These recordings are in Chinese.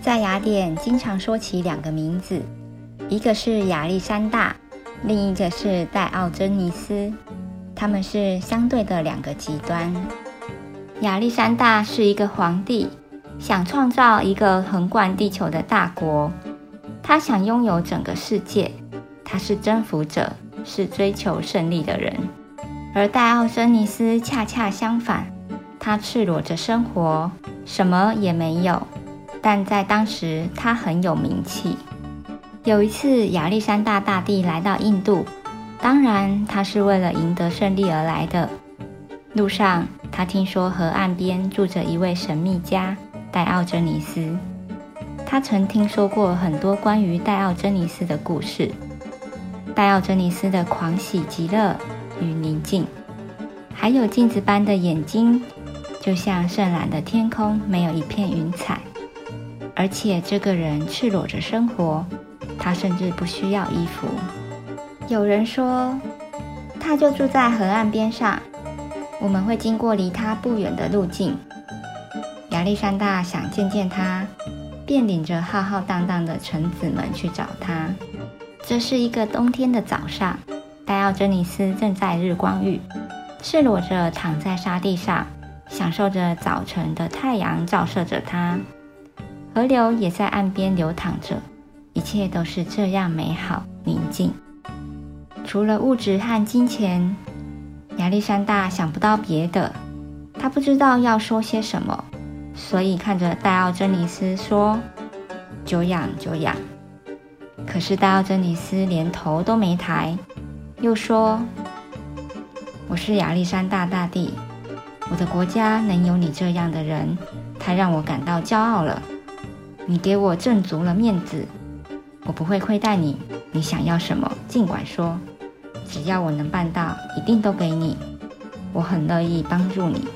在雅典，经常说起两个名字，一个是亚历山大，另一个是戴奥珍尼斯。他们是相对的两个极端。亚历山大是一个皇帝，想创造一个横贯地球的大国，他想拥有整个世界，他是征服者，是追求胜利的人。而戴奥森尼斯恰恰相反，他赤裸着生活，什么也没有。但在当时，他很有名气。有一次，亚历山大大帝来到印度，当然他是为了赢得胜利而来的。路上，他听说河岸边住着一位神秘家戴奥珍尼斯。他曾听说过很多关于戴奥珍尼斯的故事。戴奥珍尼斯的狂喜、极乐与宁静，还有镜子般的眼睛，就像湛蓝的天空，没有一片云彩。而且这个人赤裸着生活，他甚至不需要衣服。有人说，他就住在河岸边上，我们会经过离他不远的路径。亚历山大想见见他，便领着浩浩荡荡的臣子们去找他。这是一个冬天的早上，戴奥珍尼斯正在日光浴，赤裸着躺在沙地上，享受着早晨的太阳照射着他。河流也在岸边流淌着，一切都是这样美好宁静。除了物质和金钱，亚历山大想不到别的。他不知道要说些什么，所以看着戴奥珍尼斯说：“久仰，久仰。”可是戴奥珍尼斯连头都没抬，又说：“我是亚历山大大帝，我的国家能有你这样的人，太让我感到骄傲了。”你给我挣足了面子，我不会亏待你。你想要什么，尽管说，只要我能办到，一定都给你。我很乐意帮助你。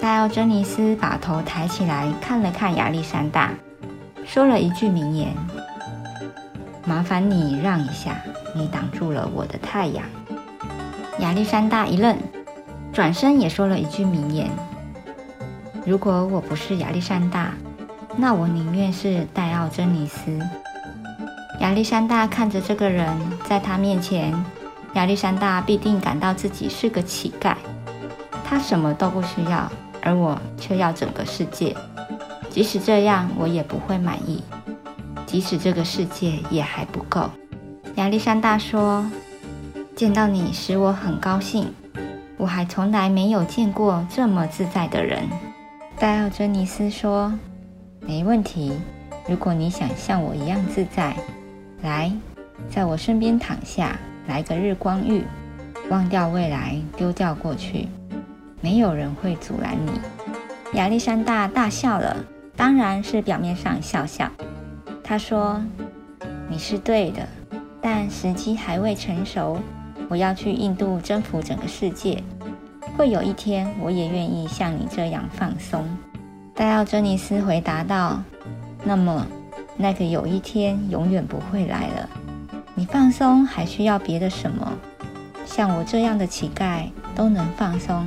戴奥珍尼斯把头抬起来看了看亚历山大，说了一句名言：“麻烦你让一下，你挡住了我的太阳。”亚历山大一愣，转身也说了一句名言：“如果我不是亚历山大。”那我宁愿是戴奥珍尼斯。亚历山大看着这个人，在他面前，亚历山大必定感到自己是个乞丐。他什么都不需要，而我却要整个世界。即使这样，我也不会满意。即使这个世界也还不够。亚历山大说：“见到你使我很高兴，我还从来没有见过这么自在的人。”戴奥珍尼斯说。没问题，如果你想像我一样自在，来，在我身边躺下，来个日光浴，忘掉未来，丢掉过去，没有人会阻拦你。亚历山大大笑了，当然是表面上笑笑。他说：“你是对的，但时机还未成熟。我要去印度征服整个世界，会有一天，我也愿意像你这样放松。”戴奥珍尼斯回答道：“那么，那个有一天永远不会来了。你放松还需要别的什么？像我这样的乞丐都能放松，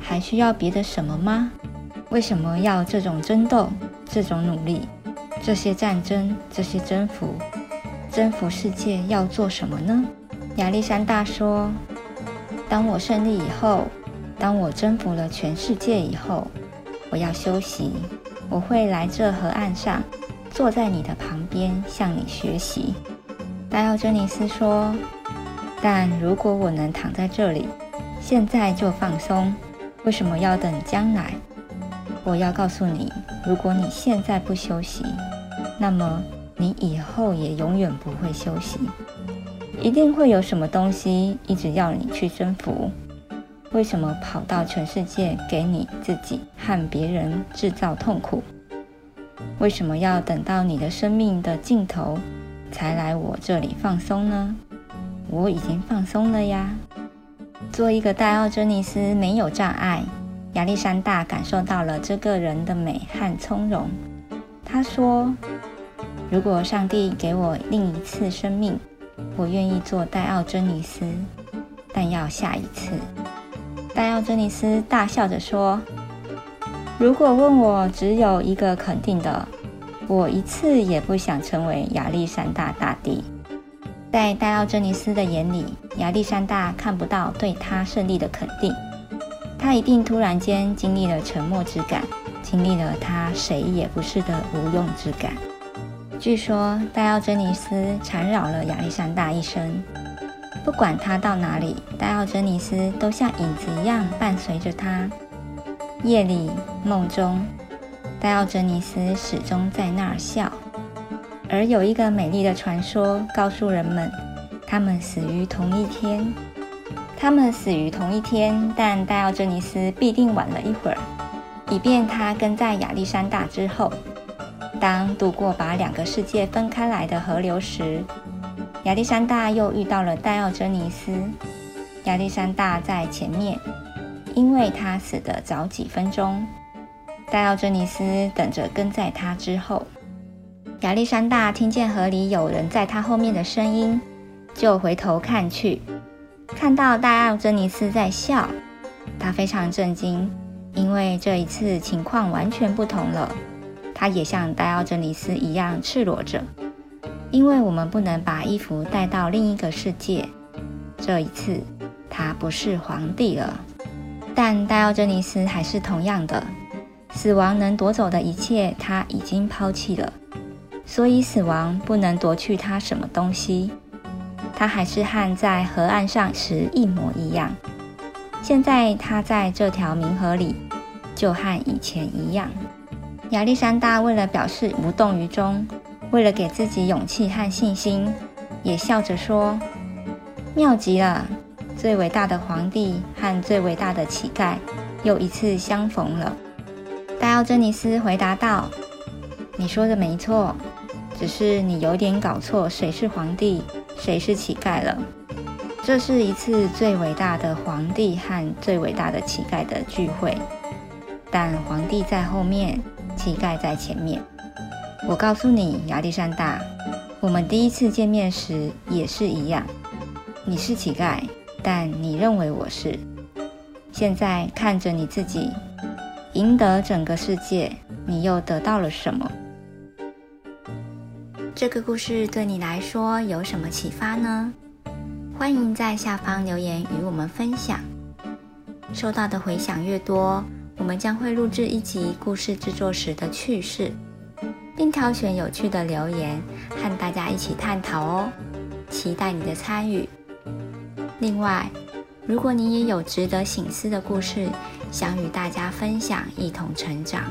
还需要别的什么吗？为什么要这种争斗、这种努力、这些战争、这些征服？征服世界要做什么呢？”亚历山大说：“当我胜利以后，当我征服了全世界以后。”我要休息，我会来这河岸上，坐在你的旁边，向你学习。戴奥珍尼斯说：“但如果我能躺在这里，现在就放松，为什么要等将来？我要告诉你，如果你现在不休息，那么你以后也永远不会休息，一定会有什么东西一直要你去征服。”为什么跑到全世界给你自己和别人制造痛苦？为什么要等到你的生命的尽头才来我这里放松呢？我已经放松了呀。做一个戴奥珍尼斯没有障碍。亚历山大感受到了这个人的美和从容。他说：“如果上帝给我另一次生命，我愿意做戴奥珍尼斯，但要下一次。”戴奥珍尼斯大笑着说：“如果问我，只有一个肯定的，我一次也不想成为亚历山大大帝。”在戴奥珍尼斯的眼里，亚历山大看不到对他胜利的肯定。他一定突然间经历了沉默之感，经历了他谁也不是的无用之感。据说戴奥珍尼斯缠绕了亚历山大一生。不管他到哪里，戴奥珍尼斯都像影子一样伴随着他。夜里、梦中，戴奥珍尼斯始终在那儿笑。而有一个美丽的传说告诉人们，他们死于同一天。他们死于同一天，但戴奥珍尼斯必定晚了一会儿，以便他跟在亚历山大之后。当渡过把两个世界分开来的河流时，亚历山大又遇到了戴奥珍尼斯。亚历山大在前面，因为他死得早几分钟。戴奥珍尼斯等着跟在他之后。亚历山大听见河里有人在他后面的声音，就回头看去，看到戴奥珍尼斯在笑。他非常震惊，因为这一次情况完全不同了。他也像戴奥珍尼斯一样赤裸着。因为我们不能把衣服带到另一个世界。这一次，他不是皇帝了，但戴奥珍尼斯还是同样的。死亡能夺走的一切，他已经抛弃了，所以死亡不能夺去他什么东西。他还是和在河岸上时一模一样。现在他在这条冥河里，就和以前一样。亚历山大为了表示无动于衷。为了给自己勇气和信心，也笑着说：“妙极了！最伟大的皇帝和最伟大的乞丐又一次相逢了。”戴奥珍尼斯回答道：“你说的没错，只是你有点搞错谁是皇帝，谁是乞丐了。这是一次最伟大的皇帝和最伟大的乞丐的聚会，但皇帝在后面，乞丐在前面。”我告诉你，亚历山大，我们第一次见面时也是一样。你是乞丐，但你认为我是。现在看着你自己赢得整个世界，你又得到了什么？这个故事对你来说有什么启发呢？欢迎在下方留言与我们分享。收到的回响越多，我们将会录制一集故事制作时的趣事。并挑选有趣的留言和大家一起探讨哦，期待你的参与。另外，如果你也有值得省思的故事，想与大家分享，一同成长，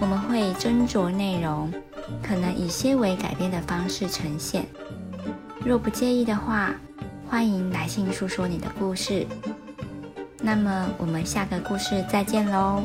我们会斟酌内容，可能以些微改变的方式呈现。若不介意的话，欢迎来信诉说你的故事。那么，我们下个故事再见喽。